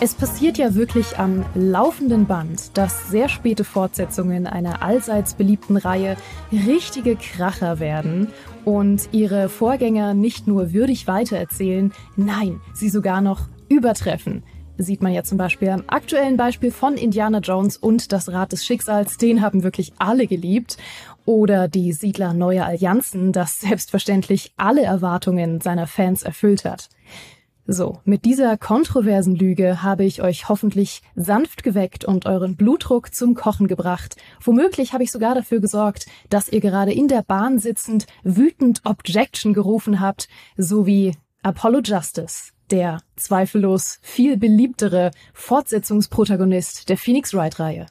Es passiert ja wirklich am laufenden Band, dass sehr späte Fortsetzungen einer allseits beliebten Reihe richtige Kracher werden und ihre Vorgänger nicht nur würdig weitererzählen, nein, sie sogar noch übertreffen. Sieht man ja zum Beispiel am aktuellen Beispiel von Indiana Jones und das Rad des Schicksals, den haben wirklich alle geliebt. Oder die Siedler neuer Allianzen, das selbstverständlich alle Erwartungen seiner Fans erfüllt hat. So, mit dieser kontroversen Lüge habe ich euch hoffentlich sanft geweckt und euren Blutdruck zum Kochen gebracht. Womöglich habe ich sogar dafür gesorgt, dass ihr gerade in der Bahn sitzend wütend Objection gerufen habt, sowie Apollo Justice, der zweifellos viel beliebtere Fortsetzungsprotagonist der Phoenix Wright-Reihe.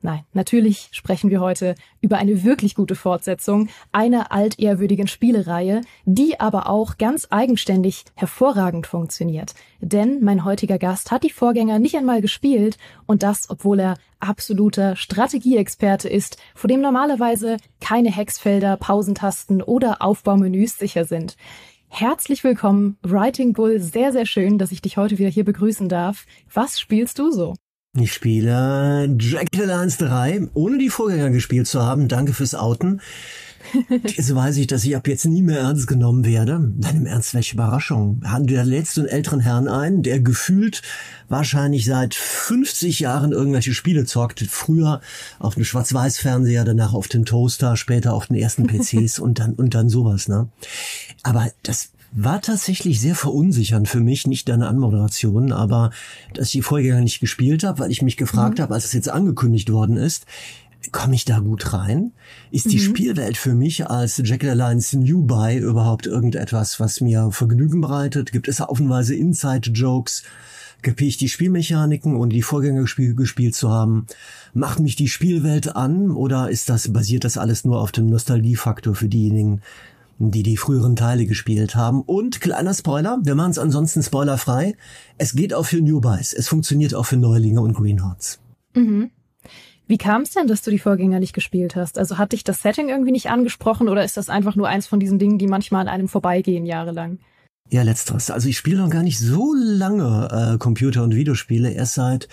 Nein, natürlich sprechen wir heute über eine wirklich gute Fortsetzung einer altehrwürdigen Spielereihe, die aber auch ganz eigenständig hervorragend funktioniert. Denn mein heutiger Gast hat die Vorgänger nicht einmal gespielt und das, obwohl er absoluter Strategieexperte ist, vor dem normalerweise keine Hexfelder, Pausentasten oder Aufbaumenüs sicher sind. Herzlich willkommen, Writing Bull. Sehr, sehr schön, dass ich dich heute wieder hier begrüßen darf. Was spielst du so? Ich spiele Dracula Alliance 3, ohne die Vorgänger gespielt zu haben. Danke fürs Outen. Jetzt weiß ich, dass ich ab jetzt nie mehr ernst genommen werde. Dann im Ernst, welche Überraschung. Lädst du einen älteren Herrn ein, der gefühlt wahrscheinlich seit 50 Jahren irgendwelche Spiele zockt. Früher auf dem Schwarz-Weiß-Fernseher, danach auf dem Toaster, später auf den ersten PCs und dann, und dann sowas, ne? Aber das war tatsächlich sehr verunsichernd für mich, nicht deine Anmoderation, aber dass ich die Vorgänger nicht gespielt habe, weil ich mich gefragt mhm. habe, als es jetzt angekündigt worden ist, komme ich da gut rein? Ist mhm. die Spielwelt für mich als Jekyll Alliance New Buy überhaupt irgendetwas, was mir Vergnügen bereitet? Gibt es haufenweise Inside-Jokes? Kapiere ich die Spielmechaniken und die Vorgänger gespielt, gespielt zu haben? Macht mich die Spielwelt an oder ist das, basiert das alles nur auf dem Nostalgiefaktor für diejenigen, die die früheren Teile gespielt haben. Und kleiner Spoiler, wir machen es ansonsten spoilerfrei. Es geht auch für Newbies. Es funktioniert auch für Neulinge und Greenhorns. Mhm. Wie kam es denn, dass du die Vorgänger nicht gespielt hast? Also hat dich das Setting irgendwie nicht angesprochen oder ist das einfach nur eins von diesen Dingen, die manchmal an einem vorbeigehen jahrelang? Ja, letzteres. Also ich spiele noch gar nicht so lange äh, Computer- und Videospiele, erst seit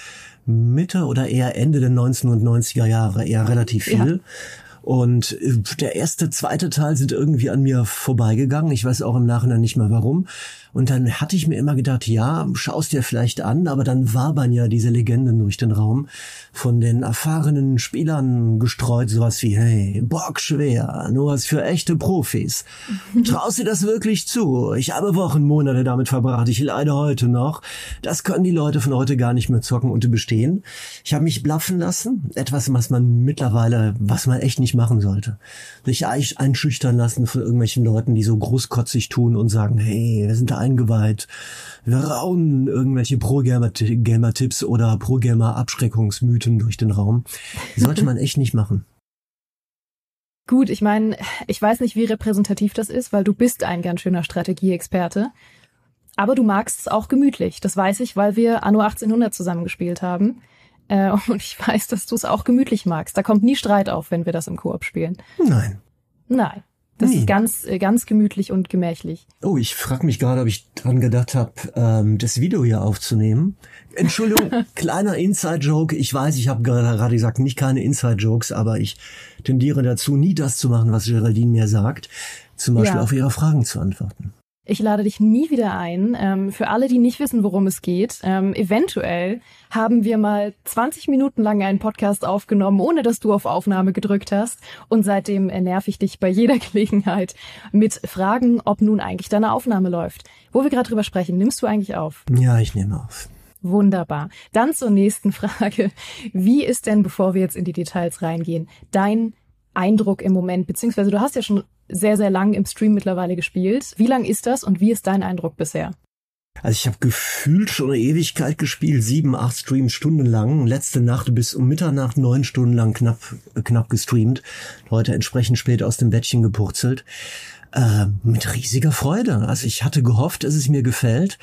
Mitte oder eher Ende der 1990er Jahre, eher relativ viel. Ja. Und äh, der erste, zweite Teil sind irgendwie an mir vorbeigegangen. Ich weiß auch im Nachhinein nicht mehr warum. Und dann hatte ich mir immer gedacht, ja, schaust dir vielleicht an, aber dann wabern ja diese Legenden durch den Raum von den erfahrenen Spielern gestreut, sowas wie, hey, bockschwer, nur was für echte Profis. Traust dir das wirklich zu? Ich habe Wochen, Monate damit verbracht, ich leide heute noch. Das können die Leute von heute gar nicht mehr zocken und bestehen. Ich habe mich blaffen lassen, etwas, was man mittlerweile, was man echt nicht machen sollte. Sich einschüchtern lassen von irgendwelchen Leuten, die so großkotzig tun und sagen, hey, wir sind da eingeweiht. Wir raunen irgendwelche Pro-Gamer-Tipps oder Pro-Gamer-Abschreckungsmythen durch den Raum. Sollte man echt nicht machen. Gut, ich meine, ich weiß nicht, wie repräsentativ das ist, weil du bist ein ganz schöner Strategieexperte. Aber du magst es auch gemütlich. Das weiß ich, weil wir Anno 1800 zusammengespielt haben. Äh, und ich weiß, dass du es auch gemütlich magst. Da kommt nie Streit auf, wenn wir das im Koop spielen. Nein. Nein. Das nee. ist ganz, äh, ganz gemütlich und gemächlich. Oh, ich frage mich gerade, ob ich dran gedacht habe, ähm, das Video hier aufzunehmen. Entschuldigung, kleiner Inside-Joke. Ich weiß, ich habe gerade gesagt, nicht keine Inside-Jokes, aber ich tendiere dazu, nie das zu machen, was Geraldine mir sagt. Zum Beispiel ja. auf ihre Fragen zu antworten. Ich lade dich nie wieder ein. Ähm, für alle, die nicht wissen, worum es geht, ähm, eventuell haben wir mal 20 Minuten lang einen Podcast aufgenommen, ohne dass du auf Aufnahme gedrückt hast. Und seitdem nerv ich dich bei jeder Gelegenheit mit Fragen, ob nun eigentlich deine Aufnahme läuft. Wo wir gerade drüber sprechen, nimmst du eigentlich auf? Ja, ich nehme auf. Wunderbar. Dann zur nächsten Frage. Wie ist denn, bevor wir jetzt in die Details reingehen, dein Eindruck im Moment, beziehungsweise du hast ja schon sehr, sehr lang im Stream mittlerweile gespielt. Wie lang ist das und wie ist dein Eindruck bisher? Also ich habe gefühlt schon eine Ewigkeit gespielt, sieben, acht Streams stundenlang. Letzte Nacht bis um Mitternacht neun Stunden lang knapp, knapp gestreamt. Heute entsprechend spät aus dem Bettchen gepurzelt. Äh, mit riesiger Freude. Also ich hatte gehofft, dass es mir gefällt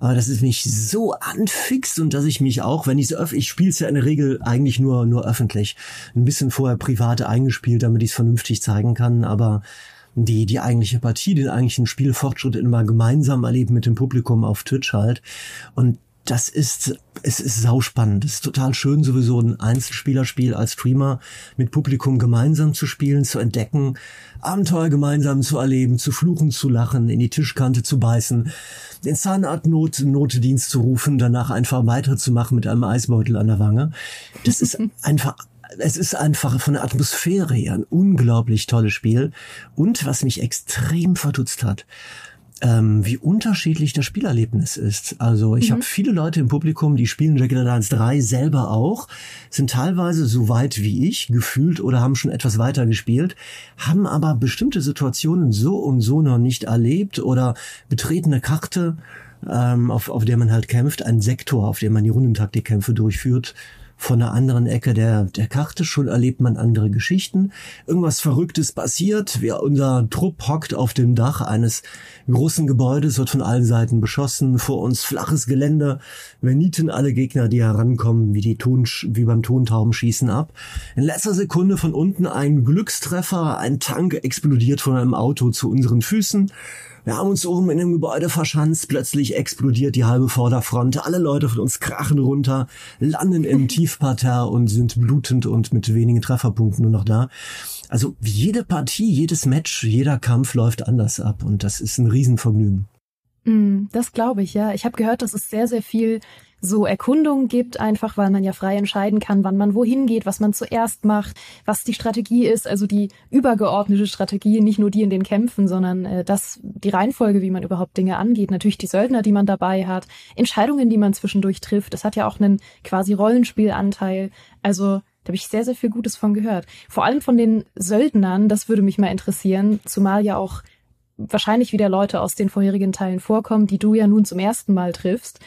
aber dass es mich so anfixt und dass ich mich auch, wenn ich es ich spiele es ja in der Regel eigentlich nur nur öffentlich, ein bisschen vorher privat eingespielt, damit ich es vernünftig zeigen kann, aber die die eigentliche Partie, den eigentlichen Spielfortschritt immer gemeinsam erleben mit dem Publikum auf Twitch halt. Und das ist, es ist sauspannend. Es ist total schön, sowieso ein Einzelspielerspiel als Streamer mit Publikum gemeinsam zu spielen, zu entdecken, Abenteuer gemeinsam zu erleben, zu fluchen, zu lachen, in die Tischkante zu beißen, den Zahnarztnotdienst zu rufen, danach einfach weiterzumachen mit einem Eisbeutel an der Wange. Das ist einfach es ist einfach von der Atmosphäre her ein unglaublich tolles Spiel. Und was mich extrem verdutzt hat, ähm, wie unterschiedlich das Spielerlebnis ist. Also ich mhm. habe viele Leute im Publikum, die spielen Jagged Alliance 3 selber auch, sind teilweise so weit wie ich gefühlt oder haben schon etwas weiter gespielt, haben aber bestimmte Situationen so und so noch nicht erlebt oder betretene Karte, ähm, auf, auf der man halt kämpft, ein Sektor, auf dem man die Rundentaktikkämpfe durchführt, von der anderen Ecke der, der Karte. Schon erlebt man andere Geschichten. Irgendwas Verrücktes passiert. Wir, unser Trupp hockt auf dem Dach eines großen Gebäudes, wird von allen Seiten beschossen. Vor uns flaches Gelände. Wir nieten alle Gegner, die herankommen, wie die Ton, wie beim Tontaubenschießen ab. In letzter Sekunde von unten ein Glückstreffer. Ein Tank explodiert von einem Auto zu unseren Füßen. Wir haben uns oben in dem Gebäude verschanzt, plötzlich explodiert die halbe Vorderfront, alle Leute von uns krachen runter, landen im Tiefparterre und sind blutend und mit wenigen Trefferpunkten nur noch da. Also jede Partie, jedes Match, jeder Kampf läuft anders ab und das ist ein Riesenvergnügen. Mm, das glaube ich, ja. Ich habe gehört, dass es sehr, sehr viel so Erkundungen gibt, einfach weil man ja frei entscheiden kann, wann man wohin geht, was man zuerst macht, was die Strategie ist, also die übergeordnete Strategie, nicht nur die in den Kämpfen, sondern äh, das, die Reihenfolge, wie man überhaupt Dinge angeht, natürlich die Söldner, die man dabei hat, Entscheidungen, die man zwischendurch trifft. Das hat ja auch einen quasi Rollenspielanteil. Also da habe ich sehr, sehr viel Gutes von gehört. Vor allem von den Söldnern, das würde mich mal interessieren, zumal ja auch wahrscheinlich wieder Leute aus den vorherigen Teilen vorkommen, die du ja nun zum ersten Mal triffst.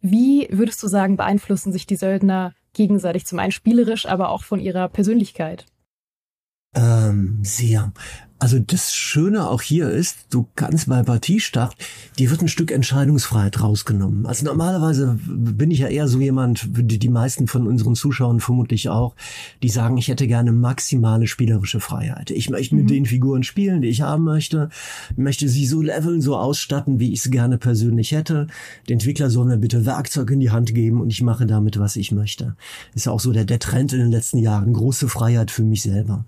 Wie würdest du sagen, beeinflussen sich die Söldner gegenseitig zum einen spielerisch, aber auch von ihrer Persönlichkeit? Ähm, sehr. Also das Schöne auch hier ist, du kannst bei Partiestart, dir wird ein Stück Entscheidungsfreiheit rausgenommen. Also normalerweise bin ich ja eher so jemand, die, die meisten von unseren Zuschauern vermutlich auch, die sagen, ich hätte gerne maximale spielerische Freiheit. Ich möchte mit mhm. den Figuren spielen, die ich haben möchte, möchte sie so leveln, so ausstatten, wie ich es gerne persönlich hätte. Der Entwickler soll mir bitte Werkzeug in die Hand geben und ich mache damit, was ich möchte. Ist ja auch so der, der Trend in den letzten Jahren. Große Freiheit für mich selber.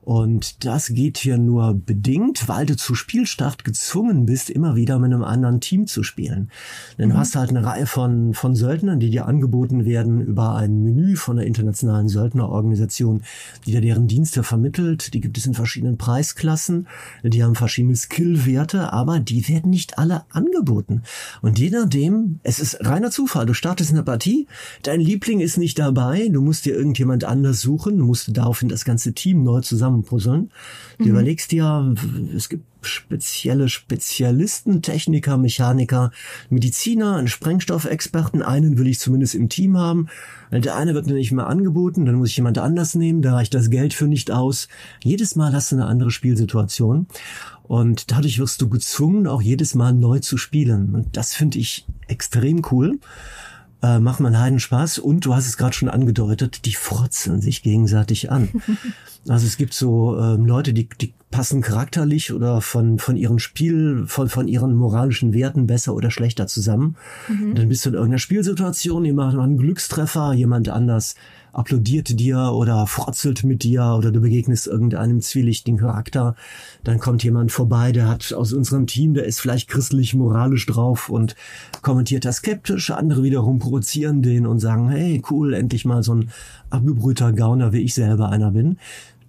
Und das geht hier nur bedingt, weil du zu Spielstart gezwungen bist, immer wieder mit einem anderen Team zu spielen. Denn mhm. du hast halt eine Reihe von, von Söldnern, die dir angeboten werden über ein Menü von der internationalen Söldnerorganisation, die dir deren Dienste vermittelt. Die gibt es in verschiedenen Preisklassen. Die haben verschiedene Skillwerte, aber die werden nicht alle angeboten. Und je nachdem, es ist reiner Zufall. Du startest eine Partie, dein Liebling ist nicht dabei, du musst dir irgendjemand anders suchen, du musst daraufhin das ganze Team neu zusammenpuzzeln. Du mhm überlegst dir, es gibt spezielle Spezialisten, Techniker, Mechaniker, Mediziner, einen Sprengstoffexperten. Einen will ich zumindest im Team haben. Der eine wird mir nicht mehr angeboten, dann muss ich jemand anders nehmen, da reicht das Geld für nicht aus. Jedes Mal hast du eine andere Spielsituation. Und dadurch wirst du gezwungen, auch jedes Mal neu zu spielen. Und das finde ich extrem cool äh, macht man Heiden Spaß und du hast es gerade schon angedeutet, die frotzeln sich gegenseitig an. also es gibt so äh, Leute, die, die passen charakterlich oder von, von ihrem Spiel, von, von ihren moralischen Werten besser oder schlechter zusammen. Mhm. Dann bist du in irgendeiner Spielsituation, jemand macht einen Glückstreffer, jemand anders applaudiert dir oder frotzelt mit dir oder du begegnest irgendeinem zwielichtigen Charakter. Dann kommt jemand vorbei, der hat aus unserem Team, der ist vielleicht christlich, moralisch drauf und kommentiert das skeptisch. Andere wiederum provozieren den und sagen, hey, cool, endlich mal so ein abgebrühter Gauner, wie ich selber einer bin.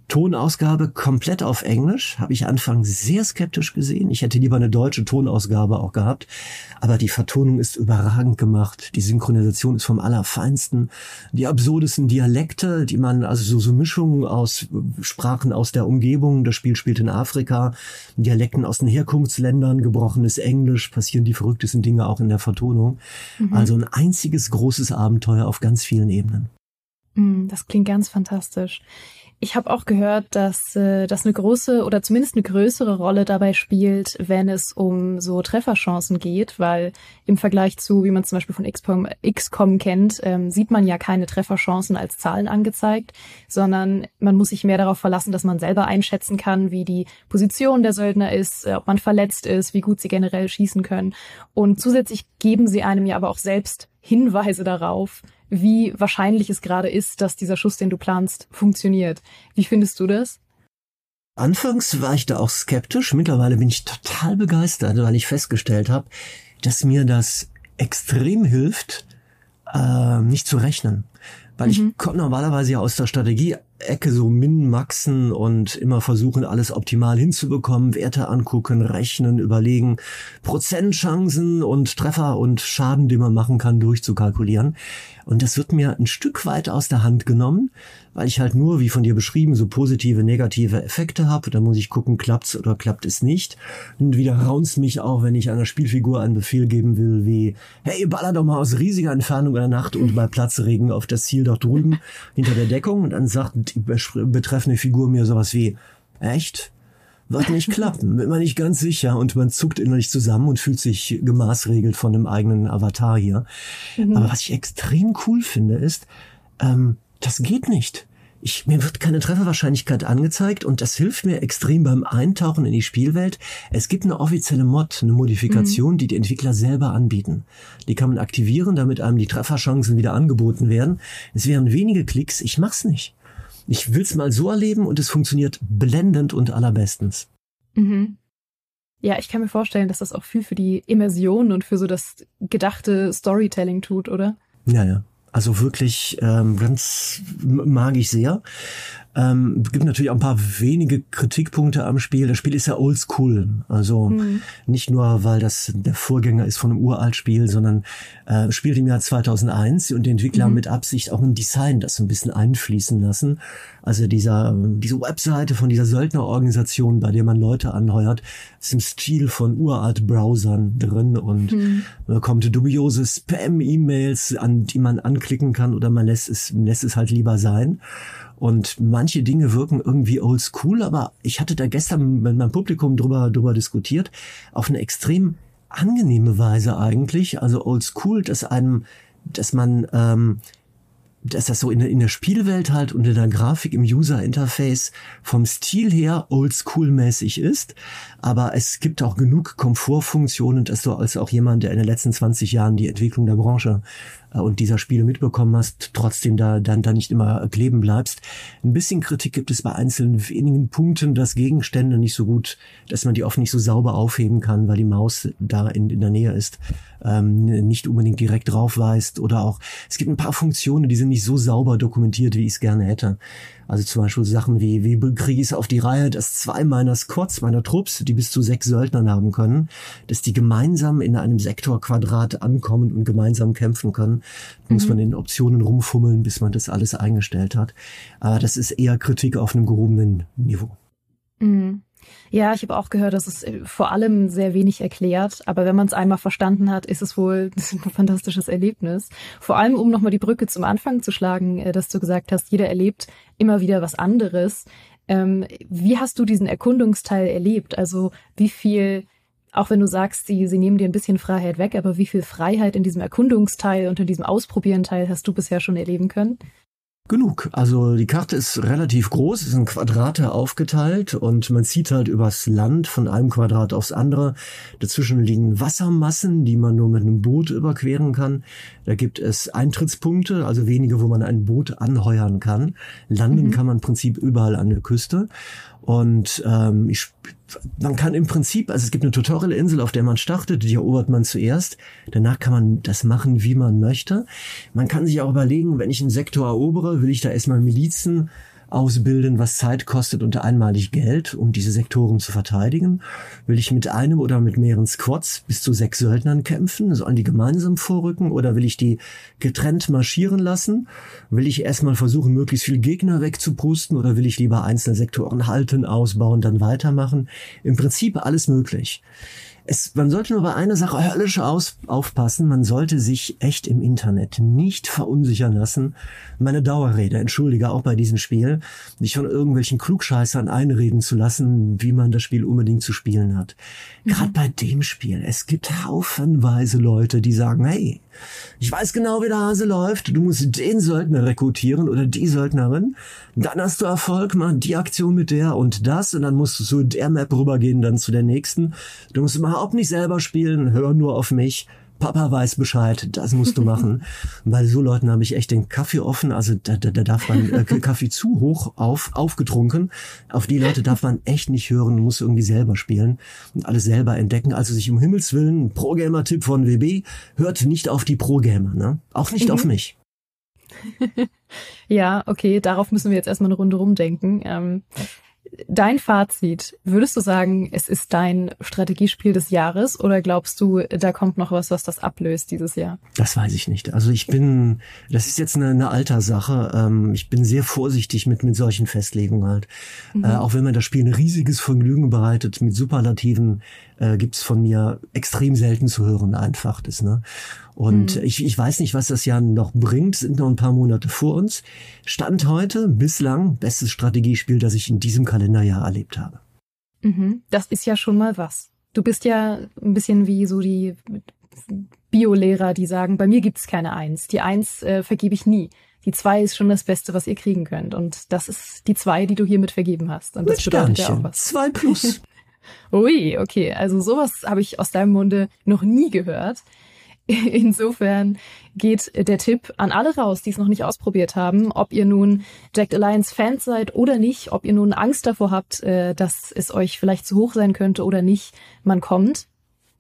Tonausgabe komplett auf Englisch. Habe ich anfangs sehr skeptisch gesehen. Ich hätte lieber eine deutsche Tonausgabe auch gehabt. Aber die Vertonung ist überragend gemacht. Die Synchronisation ist vom Allerfeinsten. Die absurdesten Dialekte, die man, also so, so Mischungen aus Sprachen aus der Umgebung. Das Spiel spielt in Afrika. Dialekten aus den Herkunftsländern, gebrochenes Englisch, passieren die verrücktesten Dinge auch in der Vertonung. Mhm. Also ein einziges großes Abenteuer auf ganz vielen Ebenen. Mm, das klingt ganz fantastisch. Ich habe auch gehört, dass äh, das eine große oder zumindest eine größere Rolle dabei spielt, wenn es um so Trefferchancen geht, weil im Vergleich zu, wie man zum Beispiel von XCOM, XCOM kennt, ähm, sieht man ja keine Trefferchancen als Zahlen angezeigt, sondern man muss sich mehr darauf verlassen, dass man selber einschätzen kann, wie die Position der Söldner ist, äh, ob man verletzt ist, wie gut sie generell schießen können. Und zusätzlich geben sie einem ja aber auch selbst Hinweise darauf, wie wahrscheinlich es gerade ist, dass dieser Schuss, den du planst, funktioniert. Wie findest du das? Anfangs war ich da auch skeptisch. Mittlerweile bin ich total begeistert, weil ich festgestellt habe, dass mir das extrem hilft, äh, nicht zu rechnen. Weil mhm. ich komme normalerweise ja aus der Strategie-Ecke so min-maxen und immer versuchen, alles optimal hinzubekommen, Werte angucken, rechnen, überlegen, Prozentchancen und Treffer und Schaden, den man machen kann, durchzukalkulieren. Und das wird mir ein Stück weit aus der Hand genommen, weil ich halt nur, wie von dir beschrieben, so positive, negative Effekte habe. Da muss ich gucken, klappt's oder klappt es nicht. Und wieder raunst mich auch, wenn ich einer Spielfigur einen Befehl geben will, wie, hey, baller doch mal aus riesiger Entfernung in der Nacht und bei Platzregen auf das Ziel dort drüben hinter der Deckung. Und dann sagt die betreffende Figur mir sowas wie, echt? Wird nicht klappen, bin mir nicht ganz sicher und man zuckt innerlich zusammen und fühlt sich gemaßregelt von dem eigenen Avatar hier. Mhm. Aber was ich extrem cool finde, ist, ähm, das geht nicht. Ich, mir wird keine Trefferwahrscheinlichkeit angezeigt und das hilft mir extrem beim Eintauchen in die Spielwelt. Es gibt eine offizielle Mod, eine Modifikation, mhm. die die Entwickler selber anbieten. Die kann man aktivieren, damit einem die Trefferchancen wieder angeboten werden. Es wären wenige Klicks, ich mach's nicht. Ich will's mal so erleben und es funktioniert blendend und allerbestens. Mhm. Ja, ich kann mir vorstellen, dass das auch viel für die Immersion und für so das gedachte Storytelling tut, oder? Ja, ja. Also wirklich ähm, ganz mag ich sehr. Ähm, es gibt natürlich auch ein paar wenige Kritikpunkte am Spiel. Das Spiel ist ja oldschool. Also mhm. nicht nur, weil das der Vorgänger ist von einem Uralt-Spiel, sondern äh, spielt im Jahr 2001 und die Entwickler mhm. haben mit Absicht auch ein Design das ein bisschen einfließen lassen. Also dieser, diese Webseite von dieser Söldnerorganisation, bei der man Leute anheuert, ist im Stil von Uralt-Browsern drin und mhm. man bekommt dubiose Spam-E-Mails, an die man anklicken kann oder man lässt es, lässt es halt lieber sein. Und manche Dinge wirken irgendwie oldschool, aber ich hatte da gestern mit meinem Publikum drüber, drüber diskutiert, auf eine extrem angenehme Weise eigentlich. Also oldschool, dass einem, dass man, ähm, dass das so in, in der Spielwelt halt und in der Grafik im User Interface vom Stil her oldschool-mäßig ist. Aber es gibt auch genug Komfortfunktionen, dass du als auch jemand, der in den letzten 20 Jahren die Entwicklung der Branche äh, und dieser Spiele mitbekommen hast, trotzdem da dann da nicht immer kleben bleibst. Ein bisschen Kritik gibt es bei einzelnen wenigen Punkten, dass Gegenstände nicht so gut, dass man die oft nicht so sauber aufheben kann, weil die Maus da in, in der Nähe ist, ähm, nicht unbedingt direkt drauf weist oder auch es gibt ein paar Funktionen, die sind nicht so sauber dokumentiert, wie ich es gerne hätte. Also zum Beispiel Sachen wie, wie kriege ich es auf die Reihe, dass zwei meiner Squads, meiner Trupps, die bis zu sechs Söldnern haben können, dass die gemeinsam in einem Sektorquadrat ankommen und gemeinsam kämpfen können. Mhm. muss man in Optionen rumfummeln, bis man das alles eingestellt hat. Aber das ist eher Kritik auf einem gehobenen Niveau. Mhm. Ja, ich habe auch gehört, dass es äh, vor allem sehr wenig erklärt, aber wenn man es einmal verstanden hat, ist es wohl ein fantastisches Erlebnis. Vor allem, um nochmal die Brücke zum Anfang zu schlagen, äh, dass du gesagt hast, jeder erlebt immer wieder was anderes. Ähm, wie hast du diesen Erkundungsteil erlebt? Also wie viel, auch wenn du sagst, sie, sie nehmen dir ein bisschen Freiheit weg, aber wie viel Freiheit in diesem Erkundungsteil und in diesem Ausprobierenteil hast du bisher schon erleben können? Genug. Also die Karte ist relativ groß, ist in Quadrate aufgeteilt und man zieht halt übers Land von einem Quadrat aufs andere. Dazwischen liegen Wassermassen, die man nur mit einem Boot überqueren kann. Da gibt es Eintrittspunkte, also wenige, wo man ein Boot anheuern kann. Landen mhm. kann man im Prinzip überall an der Küste. Und ähm, ich, man kann im Prinzip, also es gibt eine Tutorial-Insel, auf der man startet, die erobert man zuerst. Danach kann man das machen, wie man möchte. Man kann sich auch überlegen, wenn ich einen Sektor erobere, will ich da erstmal Milizen ausbilden, was Zeit kostet und einmalig Geld, um diese Sektoren zu verteidigen? Will ich mit einem oder mit mehreren Squads bis zu sechs Söldnern kämpfen? Sollen die gemeinsam vorrücken oder will ich die getrennt marschieren lassen? Will ich erstmal versuchen, möglichst viel Gegner wegzupusten oder will ich lieber einzelne Sektoren halten, ausbauen, dann weitermachen? Im Prinzip alles möglich. Es, man sollte nur bei einer Sache höllisch aus, aufpassen. Man sollte sich echt im Internet nicht verunsichern lassen. Meine Dauerrede, entschuldige auch bei diesem Spiel, sich von irgendwelchen Klugscheißern einreden zu lassen, wie man das Spiel unbedingt zu spielen hat. Mhm. Gerade bei dem Spiel. Es gibt haufenweise Leute, die sagen, hey, ich weiß genau, wie der Hase läuft. Du musst den Söldner rekrutieren oder die Söldnerin. Dann hast du Erfolg, mach die Aktion mit der und das und dann musst du zu der Map rübergehen, dann zu der nächsten. Du musst überhaupt nicht selber spielen, hör nur auf mich. Papa weiß Bescheid, das musst du machen. Bei so Leuten habe ich echt den Kaffee offen, also da, da, da darf man äh, Kaffee zu hoch auf, aufgetrunken. Auf die Leute darf man echt nicht hören, muss irgendwie selber spielen und alles selber entdecken. Also sich um Himmels Willen, Pro-Gamer-Tipp von WB, hört nicht auf die Pro-Gamer, ne? Auch nicht mhm. auf mich. ja, okay, darauf müssen wir jetzt erstmal eine Runde rumdenken. Ähm, Dein Fazit, würdest du sagen, es ist dein Strategiespiel des Jahres oder glaubst du, da kommt noch was, was das ablöst dieses Jahr? Das weiß ich nicht. Also ich bin, das ist jetzt eine, eine Alterssache. Ähm, ich bin sehr vorsichtig mit, mit solchen Festlegungen halt. Mhm. Äh, auch wenn mir das Spiel ein riesiges Vergnügen bereitet, mit Superlativen äh, gibt's von mir extrem selten zu hören, einfach das, ne? Und mhm. ich, ich weiß nicht, was das Jahr noch bringt, sind noch ein paar Monate vor uns. Stand heute bislang bestes Strategiespiel, das ich in diesem Kalenderjahr erlebt habe. Mhm. Das ist ja schon mal was. Du bist ja ein bisschen wie so die Biolehrer, die sagen, bei mir gibt's keine Eins. Die Eins äh, vergebe ich nie. Die zwei ist schon das Beste, was ihr kriegen könnt. Und das ist die zwei, die du hiermit vergeben hast. Und das Mit bedeutet Sternchen. ja auch was. Zwei plus. Ui, okay. Also sowas habe ich aus deinem Munde noch nie gehört. Insofern geht der Tipp an alle raus, die es noch nicht ausprobiert haben, ob ihr nun Jacked Alliance Fans seid oder nicht, ob ihr nun Angst davor habt, äh, dass es euch vielleicht zu hoch sein könnte oder nicht. Man kommt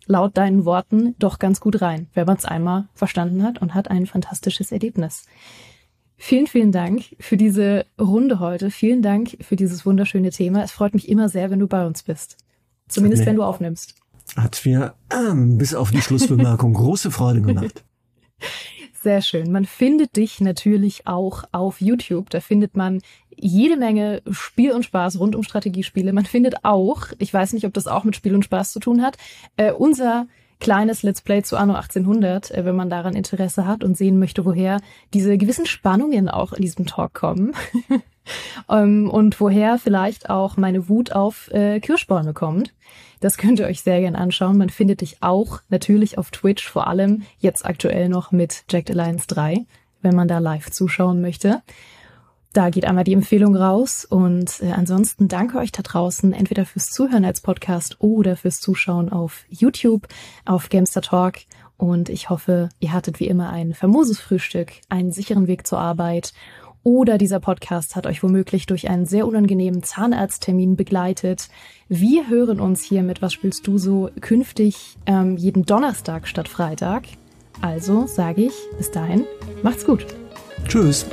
laut deinen Worten doch ganz gut rein, wenn man es einmal verstanden hat und hat ein fantastisches Erlebnis. Vielen, vielen Dank für diese Runde heute. Vielen Dank für dieses wunderschöne Thema. Es freut mich immer sehr, wenn du bei uns bist. Zumindest wenn du aufnimmst. Hat mir ähm, bis auf die Schlussbemerkung große Freude gemacht. Sehr schön. Man findet dich natürlich auch auf YouTube. Da findet man jede Menge Spiel und Spaß rund um Strategiespiele. Man findet auch, ich weiß nicht, ob das auch mit Spiel und Spaß zu tun hat, äh, unser kleines Let's Play zu Anno 1800, äh, wenn man daran Interesse hat und sehen möchte, woher diese gewissen Spannungen auch in diesem Talk kommen. ähm, und woher vielleicht auch meine Wut auf äh, Kirschbäume kommt. Das könnt ihr euch sehr gern anschauen. Man findet dich auch natürlich auf Twitch, vor allem jetzt aktuell noch mit Jacked Alliance 3, wenn man da live zuschauen möchte. Da geht einmal die Empfehlung raus und äh, ansonsten danke euch da draußen entweder fürs Zuhören als Podcast oder fürs Zuschauen auf YouTube, auf Gamester Talk und ich hoffe, ihr hattet wie immer ein famoses Frühstück, einen sicheren Weg zur Arbeit oder dieser Podcast hat euch womöglich durch einen sehr unangenehmen Zahnarzttermin begleitet. Wir hören uns hier mit Was spielst du so künftig ähm, jeden Donnerstag statt Freitag. Also sage ich bis dahin, macht's gut. Tschüss.